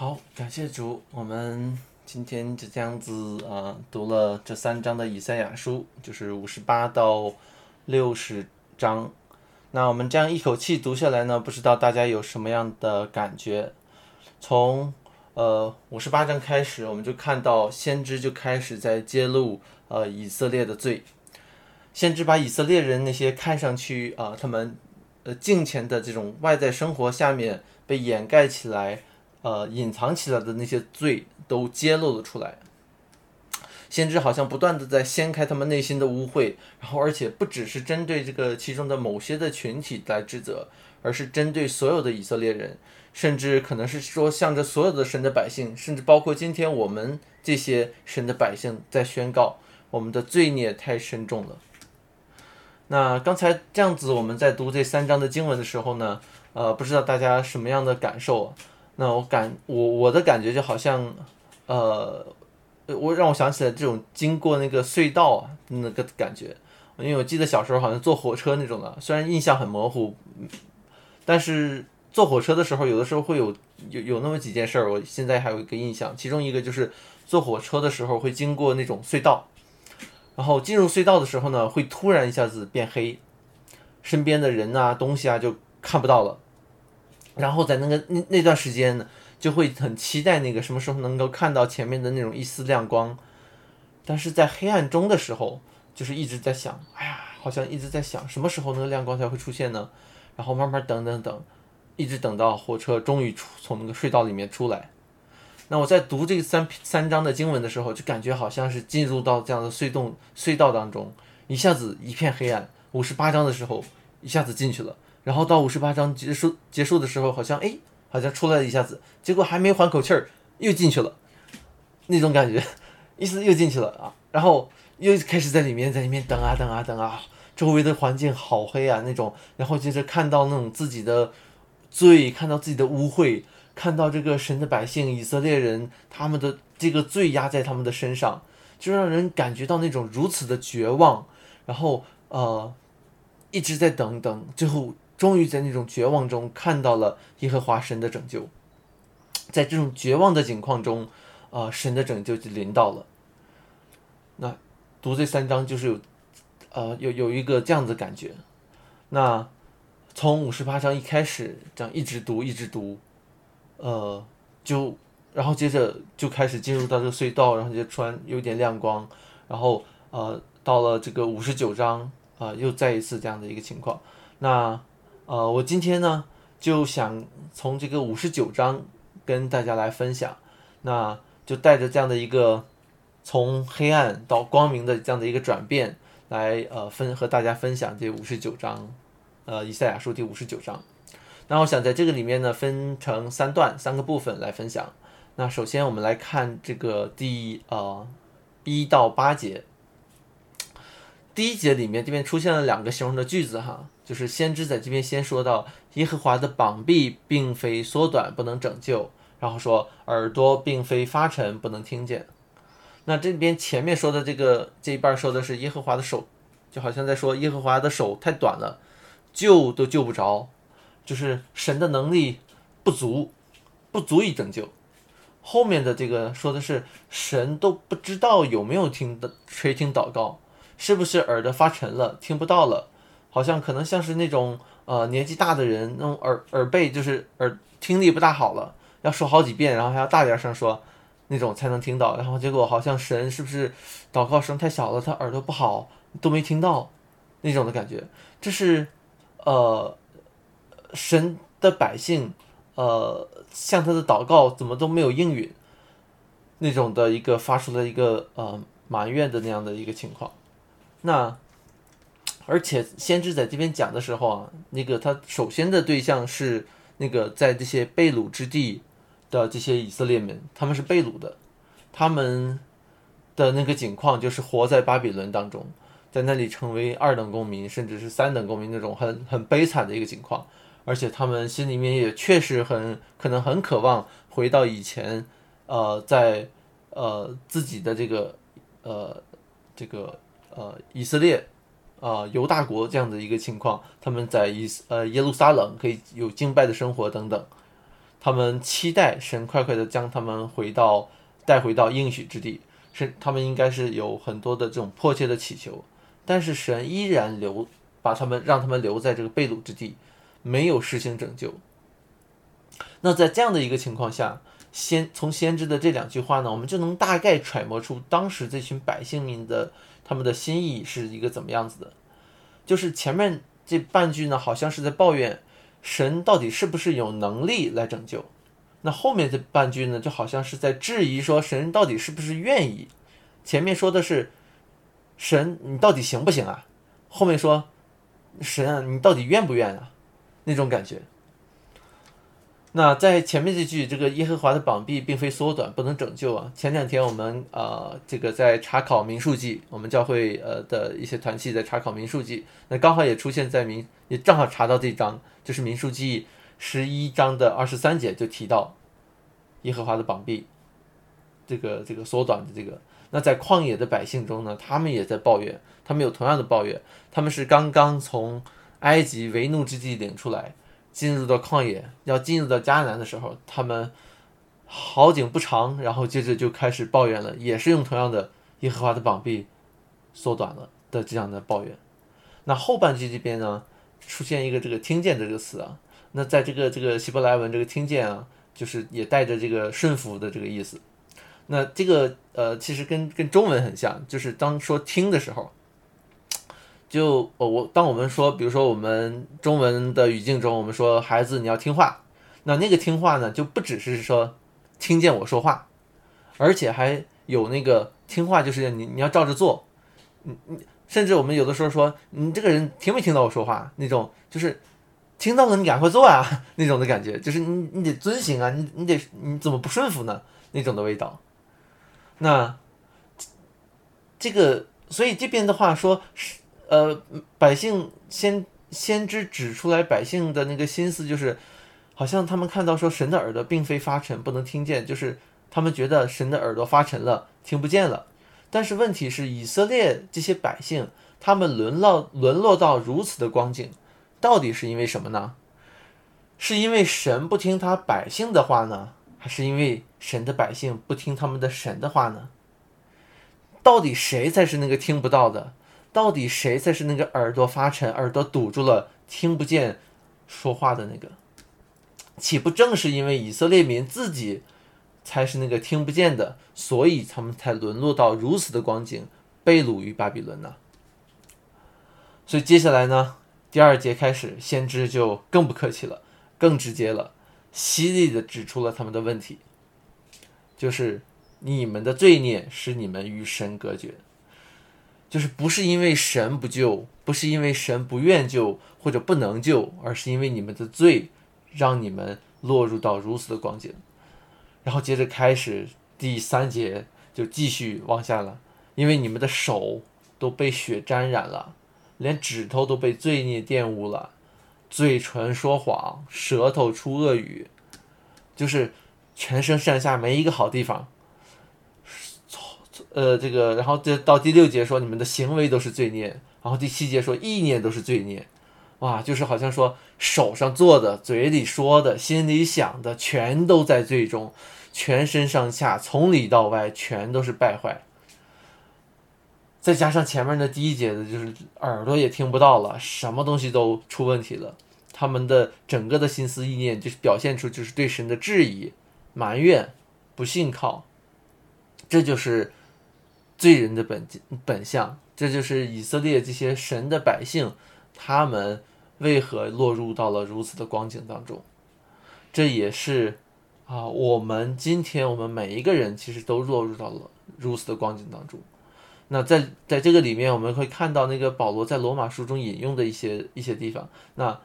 好，感谢主，我们今天就这样子啊、读了这三章的以赛亚书，就是五十八到六十章。那我们这样一口气读下来呢，不知道大家有什么样的感觉？从呃五十八章开始，我们就看到先知就开始在揭露呃以色列的罪，先知把以色列人那些看上去啊、他们呃敬虔的这种外在生活下面被掩盖起来。呃，隐藏起来的那些罪都揭露了出来。先知好像不断的在掀开他们内心的污秽，然后而且不只是针对这个其中的某些的群体来指责，而是针对所有的以色列人，甚至可能是说向着所有的神的百姓，甚至包括今天我们这些神的百姓在宣告我们的罪孽太深重了。那刚才这样子，我们在读这三章的经文的时候呢，呃，不知道大家什么样的感受？那我感我我的感觉就好像，呃，我让我想起来这种经过那个隧道那个感觉，因为我记得小时候好像坐火车那种的，虽然印象很模糊，但是坐火车的时候有的时候会有有有那么几件事儿，我现在还有一个印象，其中一个就是坐火车的时候会经过那种隧道，然后进入隧道的时候呢，会突然一下子变黑，身边的人啊东西啊就看不到了。然后在那个那那段时间呢，就会很期待那个什么时候能够看到前面的那种一丝亮光，但是在黑暗中的时候，就是一直在想，哎呀，好像一直在想什么时候那个亮光才会出现呢？然后慢慢等等等，一直等到火车终于出从那个隧道里面出来。那我在读这三三章的经文的时候，就感觉好像是进入到这样的隧洞隧道当中，一下子一片黑暗。五十八章的时候，一下子进去了。然后到五十八章结束结束的时候，好像哎，好像出来了一下子，结果还没缓口气儿，又进去了，那种感觉，意思又进去了啊，然后又开始在里面在里面等啊等啊等啊，周围的环境好黑啊那种，然后接着看到那种自己的罪，看到自己的污秽，看到这个神的百姓以色列人他们的这个罪压在他们的身上，就让人感觉到那种如此的绝望，然后呃一直在等等，最后。终于在那种绝望中看到了耶和华神的拯救，在这种绝望的境况中，啊，神的拯救就临到了。那读这三章就是有，呃，有有一个这样的感觉。那从五十八章一开始，这样一直读一直读，呃，就然后接着就开始进入到这个隧道，然后就突然有点亮光，然后呃，到了这个五十九章，啊，又再一次这样的一个情况。那呃，我今天呢就想从这个五十九章跟大家来分享，那就带着这样的一个从黑暗到光明的这样的一个转变，来呃分和大家分享这五十九章，呃以赛亚书第五十九章。那我想在这个里面呢分成三段三个部分来分享。那首先我们来看这个第呃一到八节，第一节里面这边出现了两个形容的句子哈。就是先知在这边先说到耶和华的膀臂并非缩短不能拯救，然后说耳朵并非发沉不能听见。那这边前面说的这个这一半说的是耶和华的手，就好像在说耶和华的手太短了，救都救不着，就是神的能力不足，不足以拯救。后面的这个说的是神都不知道有没有听的垂听祷告，是不是耳朵发沉了听不到了。好像可能像是那种呃年纪大的人，那种耳耳背就是耳听力不大好了，要说好几遍，然后还要大点声说，那种才能听到。然后结果好像神是不是祷告声太小了，他耳朵不好都没听到，那种的感觉。这是呃神的百姓呃向他的祷告怎么都没有应允，那种的一个发出了一个呃埋怨的那样的一个情况。那。而且先知在这边讲的时候啊，那个他首先的对象是那个在这些被掳之地的这些以色列人，他们是被掳的，他们的那个境况就是活在巴比伦当中，在那里成为二等公民，甚至是三等公民那种很很悲惨的一个情况。而且他们心里面也确实很可能很渴望回到以前，呃，在呃自己的这个呃这个呃以色列。啊，犹大国这样的一个情况，他们在以呃耶路撒冷可以有敬拜的生活等等。他们期待神快快的将他们回到带回到应许之地，是他们应该是有很多的这种迫切的祈求，但是神依然留把他们让他们留在这个被掳之地，没有实行拯救。那在这样的一个情况下，先从先知的这两句话呢，我们就能大概揣摩出当时这群百姓们的他们的心意是一个怎么样子的。就是前面这半句呢，好像是在抱怨神到底是不是有能力来拯救；那后面这半句呢，就好像是在质疑说神到底是不是愿意。前面说的是神你到底行不行啊？后面说神啊你到底愿不愿啊？那种感觉。那在前面这句，这个耶和华的膀臂并非缩短，不能拯救啊。前两天我们呃，这个在查考民数记，我们教会呃的一些团契在查考民数记，那刚好也出现在民，也正好查到这章，就是民数记十一章的二十三节就提到耶和华的膀臂，这个这个缩短的这个。那在旷野的百姓中呢，他们也在抱怨，他们有同样的抱怨，他们是刚刚从埃及为怒之地领出来。进入到旷野，要进入到迦南的时候，他们好景不长，然后接着就开始抱怨了，也是用同样的耶和华的膀臂缩短了的这样的抱怨。那后半句这边呢，出现一个这个听见这个词啊，那在这个这个希伯来文这个听见啊，就是也带着这个顺服的这个意思。那这个呃，其实跟跟中文很像，就是当说听的时候。就我我当我们说，比如说我们中文的语境中，我们说孩子你要听话，那那个听话呢，就不只是说听见我说话，而且还有那个听话，就是你你要照着做，你你甚至我们有的时候说你这个人听没听到我说话那种，就是听到了你赶快做啊 那种的感觉，就是你你得遵行啊，你你得你怎么不顺服呢那种的味道。那这个所以这边的话说是。呃，百姓先先知指出来百姓的那个心思，就是好像他们看到说神的耳朵并非发沉，不能听见，就是他们觉得神的耳朵发沉了，听不见了。但是问题是，以色列这些百姓，他们沦落沦落到如此的光景，到底是因为什么呢？是因为神不听他百姓的话呢，还是因为神的百姓不听他们的神的话呢？到底谁才是那个听不到的？到底谁才是那个耳朵发沉、耳朵堵住了、听不见说话的那个？岂不正是因为以色列民自己才是那个听不见的，所以他们才沦落到如此的光景，被掳于巴比伦呢？所以接下来呢，第二节开始，先知就更不客气了，更直接了，犀利的指出了他们的问题，就是你们的罪孽使你们与神隔绝。就是不是因为神不救，不是因为神不愿救或者不能救，而是因为你们的罪，让你们落入到如此的光景。然后接着开始第三节就继续往下了，因为你们的手都被血沾染了，连指头都被罪孽玷污了，嘴唇说谎，舌头出恶语，就是全身上下没一个好地方。呃，这个，然后这到第六节说你们的行为都是罪孽，然后第七节说意念都是罪孽，哇，就是好像说手上做的、嘴里说的、心里想的，全都在罪中，全身上下从里到外全都是败坏。再加上前面的第一节的，就是耳朵也听不到了，什么东西都出问题了，他们的整个的心思意念就是表现出就是对神的质疑、埋怨、不信靠，这就是。罪人的本本相，这就是以色列这些神的百姓，他们为何落入到了如此的光景当中？这也是啊，我们今天我们每一个人其实都落入到了如此的光景当中。那在在这个里面，我们会看到那个保罗在罗马书中引用的一些一些地方。那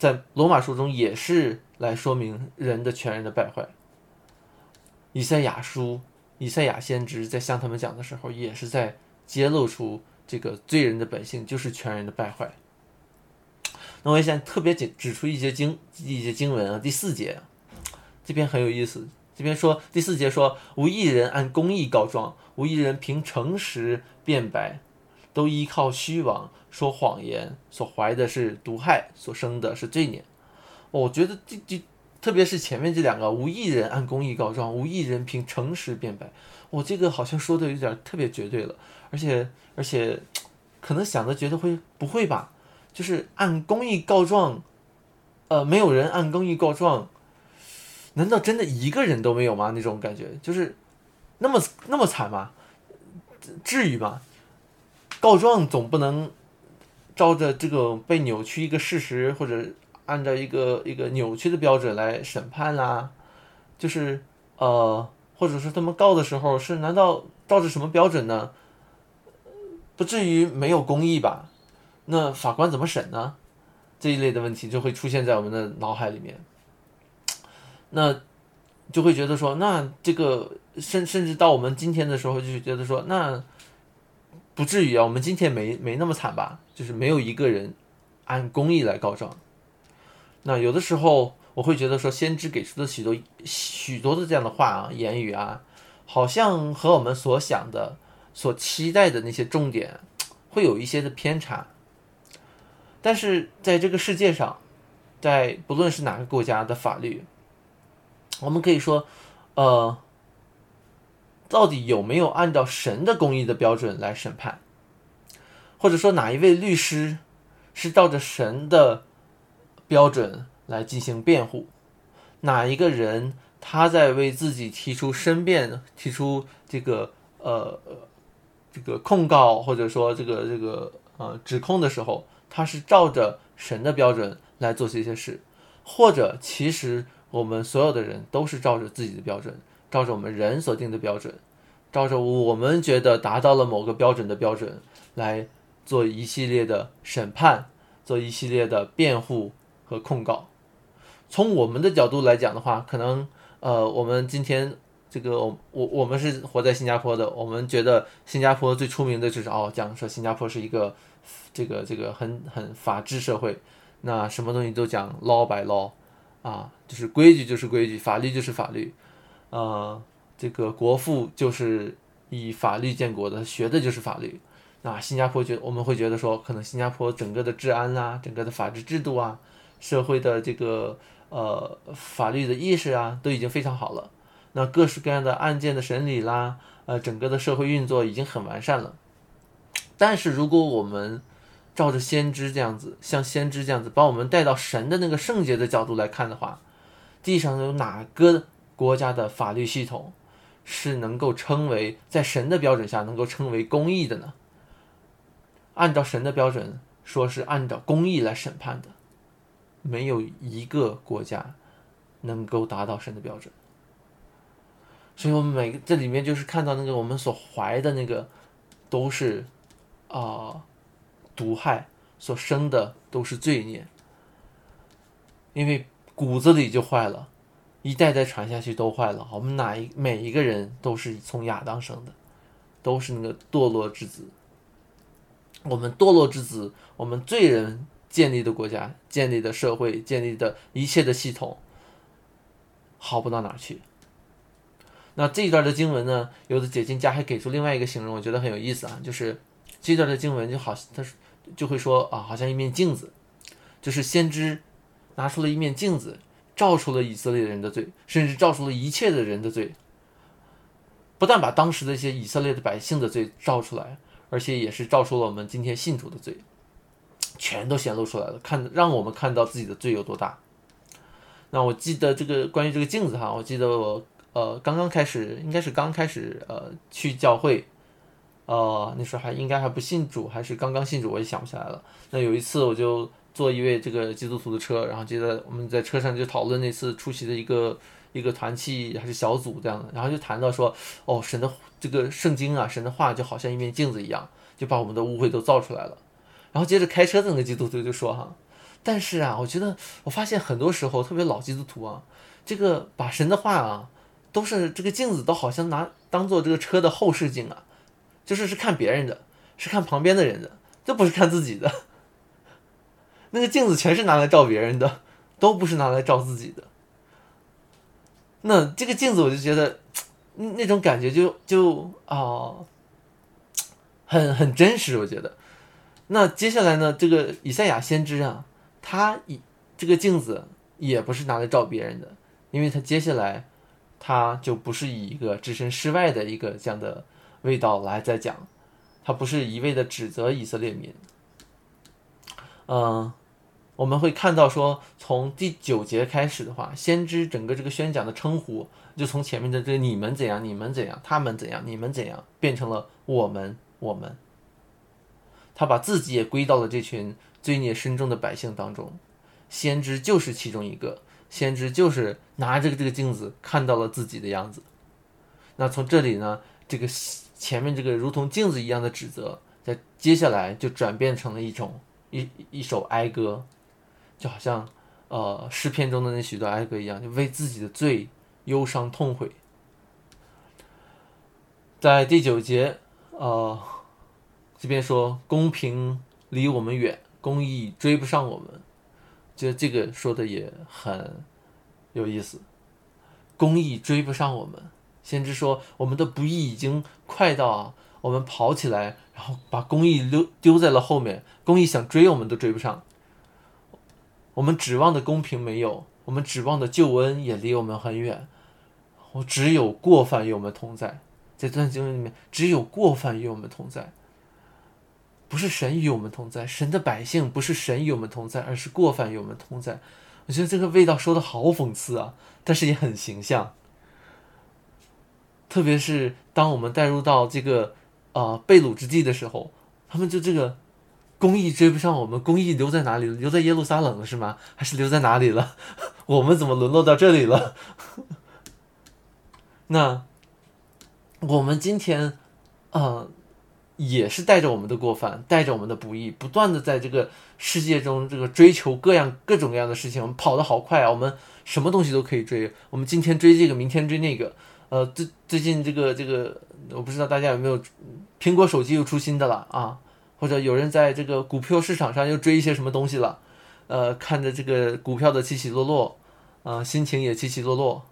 在罗马书中也是来说明人的全人的败坏。以赛亚书。以赛亚先知在向他们讲的时候，也是在揭露出这个罪人的本性就是全人的败坏。那我也想特别指指出一些经一些经文啊，第四节这边很有意思。这边说第四节说，无一人按公义告状，无一人凭诚实辩白，都依靠虚妄说谎言，所怀的是毒害，所生的是罪孽。我觉得这这特别是前面这两个，无一人按公义告状，无一人凭诚实辩白。我这个好像说的有点特别绝对了，而且而且，可能想的觉得会不会吧？就是按公义告状，呃，没有人按公义告状，难道真的一个人都没有吗？那种感觉就是那么那么惨吗？至于吗？告状总不能照着这个被扭曲一个事实，或者按照一个一个扭曲的标准来审判啦，就是呃。或者是他们告的时候是难道照着什么标准呢？不至于没有公义吧？那法官怎么审呢？这一类的问题就会出现在我们的脑海里面。那就会觉得说，那这个甚甚至到我们今天的时候，就觉得说，那不至于啊，我们今天没没那么惨吧？就是没有一个人按公义来告状。那有的时候。我会觉得说，先知给出的许多许多的这样的话啊，言语啊，好像和我们所想的、所期待的那些重点，会有一些的偏差。但是在这个世界上，在不论是哪个国家的法律，我们可以说，呃，到底有没有按照神的公义的标准来审判，或者说哪一位律师是照着神的标准？来进行辩护，哪一个人他在为自己提出申辩、提出这个呃这个控告或者说这个这个呃指控的时候，他是照着神的标准来做这些事，或者其实我们所有的人都是照着自己的标准，照着我们人所定的标准，照着我们觉得达到了某个标准的标准来做一系列的审判，做一系列的辩护和控告。从我们的角度来讲的话，可能呃，我们今天这个我我我们是活在新加坡的，我们觉得新加坡最出名的就是哦，讲说新加坡是一个这个这个很很法治社会，那什么东西都讲 law by law 啊，就是规矩就是规矩，法律就是法律，呃，这个国父就是以法律建国的，学的就是法律。那新加坡觉我们会觉得说，可能新加坡整个的治安啦，整个的法治制度啊，社会的这个。呃，法律的意识啊，都已经非常好了。那各式各样的案件的审理啦，呃，整个的社会运作已经很完善了。但是，如果我们照着先知这样子，像先知这样子，把我们带到神的那个圣洁的角度来看的话，地上有哪个国家的法律系统是能够称为在神的标准下能够称为公义的呢？按照神的标准，说是按照公义来审判的。没有一个国家能够达到神的标准，所以我们每个这里面就是看到那个我们所怀的那个都是啊毒害所生的都是罪孽，因为骨子里就坏了，一代代传下去都坏了。我们哪一每一个人都是从亚当生的，都是那个堕落之子。我们堕落之子，我们罪人。建立的国家、建立的社会、建立的一切的系统，好不到哪去。那这一段的经文呢？有的解经家还给出另外一个形容，我觉得很有意思啊，就是这段的经文就好，他就会说啊，好像一面镜子，就是先知拿出了一面镜子，照出了以色列人的罪，甚至照出了一切的人的罪，不但把当时的一些以色列的百姓的罪照出来，而且也是照出了我们今天信主的罪。全都显露出来了，看让我们看到自己的罪有多大。那我记得这个关于这个镜子哈，我记得我呃刚刚开始，应该是刚开始呃去教会，呃那时候还应该还不信主，还是刚刚信主，我也想不起来了。那有一次我就坐一位这个基督徒的车，然后记得我们在车上就讨论那次出席的一个一个团契还是小组这样的，然后就谈到说，哦神的这个圣经啊，神的话就好像一面镜子一样，就把我们的误会都照出来了。然后接着开车的那个基督徒就说：“哈，但是啊，我觉得我发现很多时候，特别老基督徒啊，这个把神的话啊，都是这个镜子，都好像拿当做这个车的后视镜啊，就是是看别人的，是看旁边的人的，这不是看自己的。那个镜子全是拿来照别人的，都不是拿来照自己的。那这个镜子，我就觉得那种感觉就就啊，很很真实，我觉得。”那接下来呢？这个以赛亚先知啊，他以这个镜子也不是拿来照别人的，因为他接下来他就不是以一个置身事外的一个这样的味道来在讲，他不是一味的指责以色列民。嗯，我们会看到说，从第九节开始的话，先知整个这个宣讲的称呼，就从前面的这你们怎样，你们怎样，他们怎样，你们怎样，变成了我们，我们。他把自己也归到了这群罪孽深重的百姓当中，先知就是其中一个，先知就是拿着这个镜子看到了自己的样子。那从这里呢，这个前面这个如同镜子一样的指责，在接下来就转变成了一种。一一首哀歌，就好像呃诗篇中的那许多哀歌一样，就为自己的罪忧伤痛悔。在第九节，呃，这边说公平离我们远，公义追不上我们，觉得这个说的也很有意思。公义追不上我们，先知说我们的不义已经快到。我们跑起来，然后把公益丢丢在了后面。公益想追我们都追不上。我们指望的公平没有，我们指望的救恩也离我们很远。我只有过犯与我们同在。在这段经文里面，只有过犯与我们同在，不是神与我们同在。神的百姓不是神与我们同在，而是过犯与我们同在。我觉得这个味道说的好讽刺啊，但是也很形象。特别是当我们带入到这个。啊，被掳之地的时候，他们就这个公义追不上我们，公义留在哪里？留在耶路撒冷了是吗？还是留在哪里了？我们怎么沦落到这里了？那我们今天啊，也是带着我们的过犯，带着我们的不易，不断的在这个世界中这个追求各样各种各样的事情。我们跑得好快啊！我们什么东西都可以追，我们今天追这个，明天追那个。呃，最最近这个这个，我不知道大家有没有，苹果手机又出新的了啊，或者有人在这个股票市场上又追一些什么东西了，呃，看着这个股票的起起落落，啊，心情也起起落落，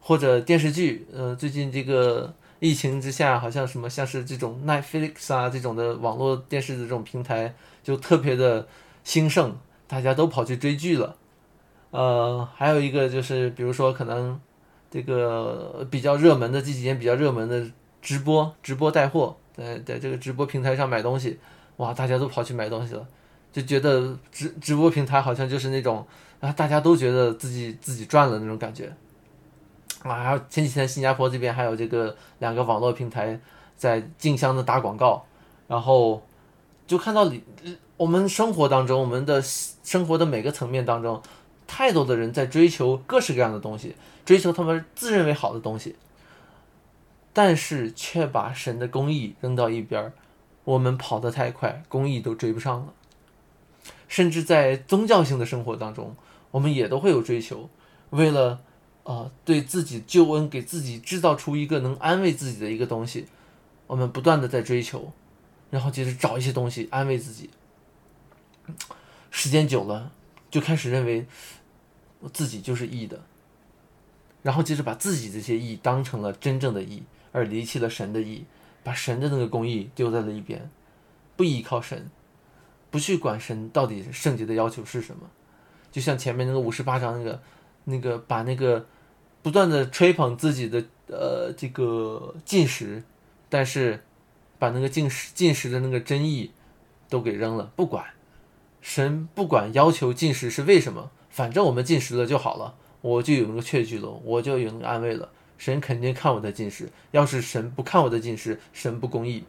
或者电视剧，呃，最近这个疫情之下，好像什么像是这种 Netflix 啊这种的网络电视的这种平台就特别的兴盛，大家都跑去追剧了，呃，还有一个就是比如说可能。这个比较热门的这几年比较热门的直播，直播带货，在在这个直播平台上买东西，哇，大家都跑去买东西了，就觉得直直播平台好像就是那种啊，大家都觉得自己自己赚了那种感觉，啊，前几天新加坡这边还有这个两个网络平台在竞相的打广告，然后就看到里我们生活当中，我们的生活的每个层面当中。太多的人在追求各式各样的东西，追求他们自认为好的东西，但是却把神的公义扔到一边儿。我们跑得太快，公义都追不上了。甚至在宗教性的生活当中，我们也都会有追求，为了啊对自己救恩，给自己制造出一个能安慰自己的一个东西，我们不断的在追求，然后接着找一些东西安慰自己。时间久了，就开始认为我。自己就是义的，然后接着把自己这些义当成了真正的义，而离弃了神的义，把神的那个公义丢在了一边，不依靠神，不去管神到底圣洁的要求是什么，就像前面那个五十八章那个那个把那个不断的吹捧自己的呃这个进食，但是把那个进食进食的那个真意都给扔了，不管神不管要求进食是为什么。反正我们进食了就好了，我就有那个确据了，我就有那个安慰了。神肯定看我的进食，要是神不看我的进食，神不公义。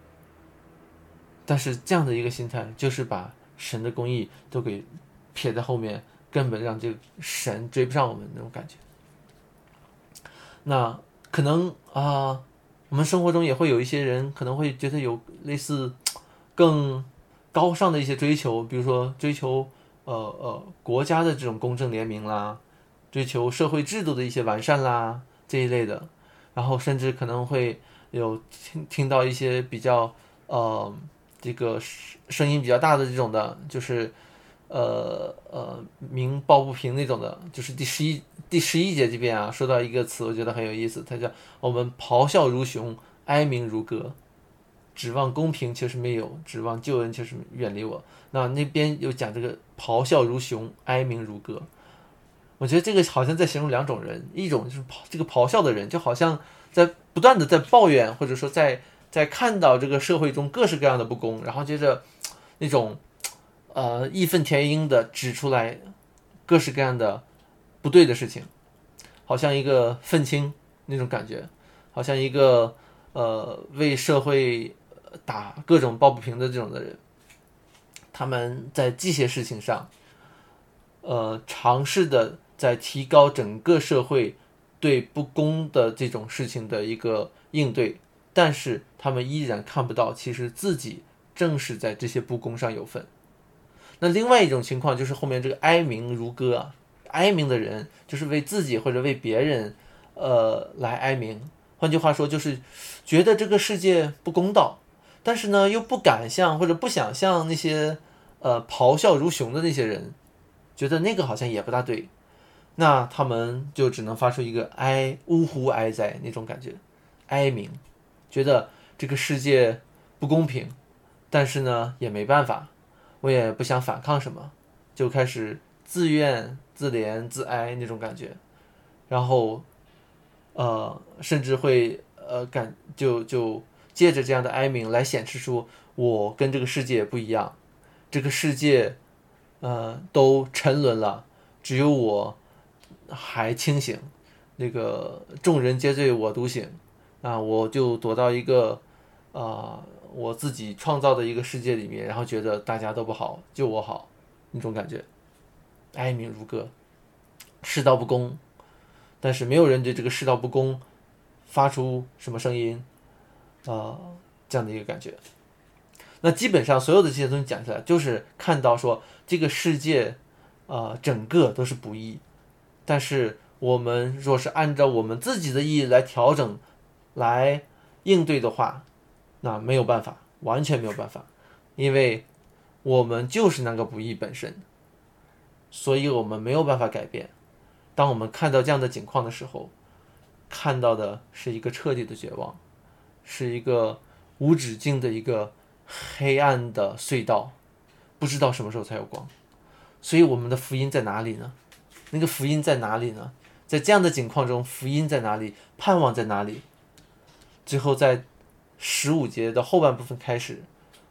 但是这样的一个心态，就是把神的公义都给撇在后面，根本让这个神追不上我们那种感觉。那可能啊，我们生活中也会有一些人可能会觉得有类似更高尚的一些追求，比如说追求。呃呃，国家的这种公正廉明啦，追求社会制度的一些完善啦这一类的，然后甚至可能会有听听到一些比较呃这个声音比较大的这种的，就是呃呃鸣抱不平那种的，就是第十一第十一节这边啊，说到一个词，我觉得很有意思，它叫我们咆哮如熊，哀鸣如歌。指望公平确实没有，指望救恩确实远离我。那那边又讲这个咆哮如熊，哀鸣如歌。我觉得这个好像在形容两种人，一种就是咆这个咆哮的人，就好像在不断的在抱怨，或者说在在看到这个社会中各式各样的不公，然后接着那种呃义愤填膺的指出来各式各样的不对的事情，好像一个愤青那种感觉，好像一个呃为社会打各种抱不平的这种的人，他们在这些事情上，呃尝试的。在提高整个社会对不公的这种事情的一个应对，但是他们依然看不到，其实自己正是在这些不公上有份。那另外一种情况就是后面这个哀鸣如歌啊，哀鸣的人就是为自己或者为别人，呃，来哀鸣。换句话说，就是觉得这个世界不公道，但是呢又不敢像或者不想像那些呃咆哮如熊的那些人，觉得那个好像也不大对。那他们就只能发出一个哀呜呼哀哉那种感觉，哀鸣，觉得这个世界不公平，但是呢也没办法，我也不想反抗什么，就开始自怨自怜自哀那种感觉，然后，呃，甚至会呃感就就借着这样的哀鸣来显示出我跟这个世界不一样，这个世界，呃都沉沦了，只有我。还清醒，那个众人皆醉我独醒，啊，我就躲到一个啊我自己创造的一个世界里面，然后觉得大家都不好，就我好，那种感觉，哀鸣如歌，世道不公，但是没有人对这个世道不公发出什么声音，啊，这样的一个感觉。那基本上所有的这些东西讲起来，就是看到说这个世界啊，整个都是不义。但是我们若是按照我们自己的意义来调整、来应对的话，那没有办法，完全没有办法，因为我们就是那个不义本身，所以我们没有办法改变。当我们看到这样的景况的时候，看到的是一个彻底的绝望，是一个无止境的一个黑暗的隧道，不知道什么时候才有光。所以我们的福音在哪里呢？那个福音在哪里呢？在这样的景况中，福音在哪里？盼望在哪里？最后，在十五节的后半部分开始，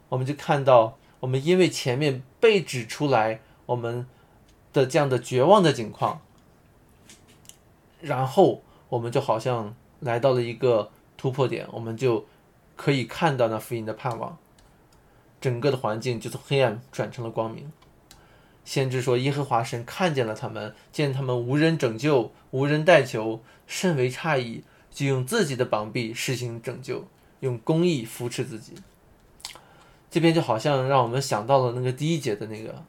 我们就看到，我们因为前面被指出来我们的这样的绝望的境况，然后我们就好像来到了一个突破点，我们就可以看到那福音的盼望，整个的环境就从黑暗转成了光明。先知说：“耶和华神看见了他们，见他们无人拯救，无人代求，甚为诧异，就用自己的膀臂施行拯救，用公义扶持自己。”这边就好像让我们想到了那个第一节的那个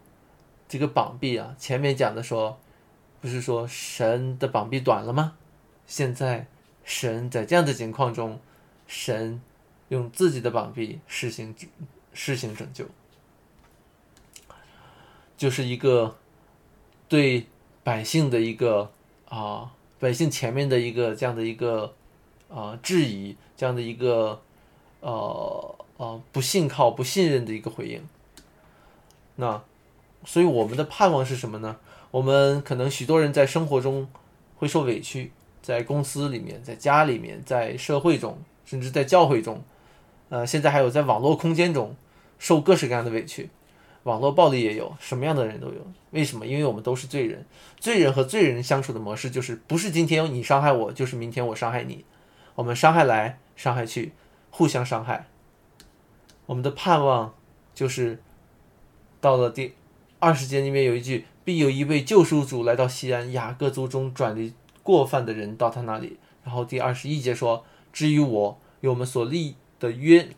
这个膀臂啊。前面讲的说，不是说神的膀臂短了吗？现在神在这样的情况中，神用自己的膀臂施行施行拯救。就是一个对百姓的一个啊，百姓前面的一个这样的一个啊质疑，这样的一个呃呃不信靠、不信任的一个回应。那所以我们的盼望是什么呢？我们可能许多人在生活中会受委屈，在公司里面、在家里面、在社会中，甚至在教会中，呃，现在还有在网络空间中受各式各样的委屈。网络暴力也有，什么样的人都有。为什么？因为我们都是罪人，罪人和罪人相处的模式就是，不是今天你伤害我，就是明天我伤害你。我们伤害来，伤害去，互相伤害。我们的盼望就是，到了第二十节里面有一句：“必有一位救赎主来到西安，雅各族中转离过犯的人到他那里。”然后第二十一节说：“至于我，与我们所立的约，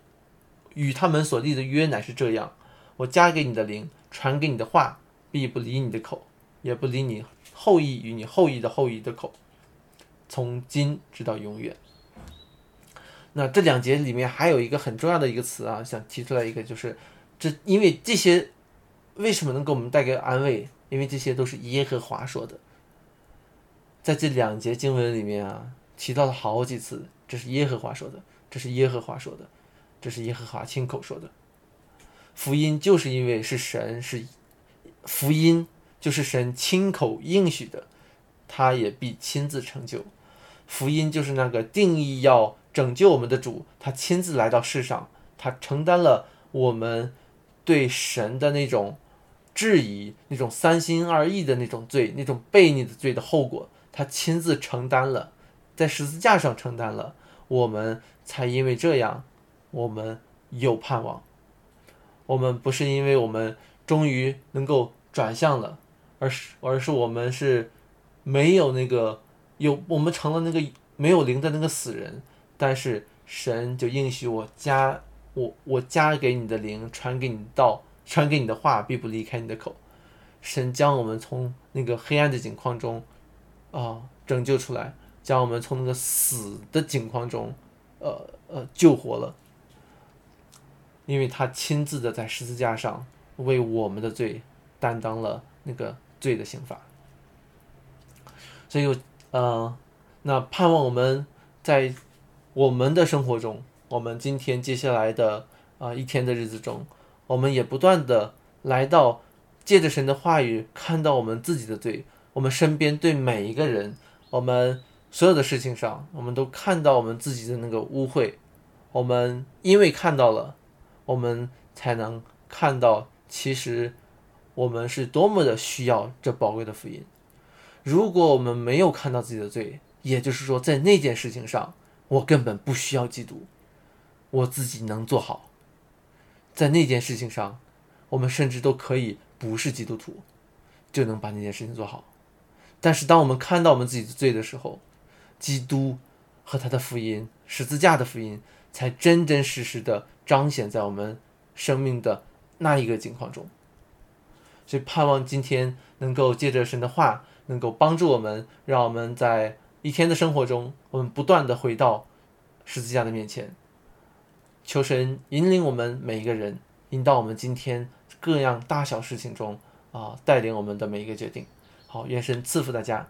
与他们所立的约乃是这样。”我加给你的灵，传给你的话，必不离你的口，也不离你后裔与你后裔的后裔的口，从今直到永远。那这两节里面还有一个很重要的一个词啊，想提出来一个，就是这因为这些为什么能给我们带给安慰？因为这些都是耶和华说的，在这两节经文里面啊，提到了好几次，这是耶和华说的，这是耶和华说的，这是耶和华亲口说的。福音就是因为是神是福音，就是神亲口应许的，他也必亲自成就。福音就是那个定义要拯救我们的主，他亲自来到世上，他承担了我们对神的那种质疑、那种三心二意的那种罪、那种悖逆的罪的后果，他亲自承担了，在十字架上承担了，我们才因为这样，我们有盼望。我们不是因为我们终于能够转向了，而是而是我们是没有那个有我们成了那个没有灵的那个死人，但是神就应许我加我我加给你的灵传给你道传给你的话必不离开你的口，神将我们从那个黑暗的境况中啊拯救出来，将我们从那个死的境况中呃呃救活了。因为他亲自的在十字架上为我们的罪担当了那个罪的刑罚，所以我，呃，那盼望我们在我们的生活中，我们今天接下来的啊一天的日子中，我们也不断的来到借着神的话语看到我们自己的罪，我们身边对每一个人，我们所有的事情上，我们都看到我们自己的那个污秽，我们因为看到了。我们才能看到，其实我们是多么的需要这宝贵的福音。如果我们没有看到自己的罪，也就是说，在那件事情上，我根本不需要基督，我自己能做好。在那件事情上，我们甚至都可以不是基督徒，就能把那件事情做好。但是，当我们看到我们自己的罪的时候，基督和他的福音，十字架的福音。才真真实实的彰显在我们生命的那一个境况中，所以盼望今天能够借着神的话，能够帮助我们，让我们在一天的生活中，我们不断的回到十字架的面前，求神引领我们每一个人，引导我们今天各样大小事情中啊，带领我们的每一个决定。好，愿神赐福大家。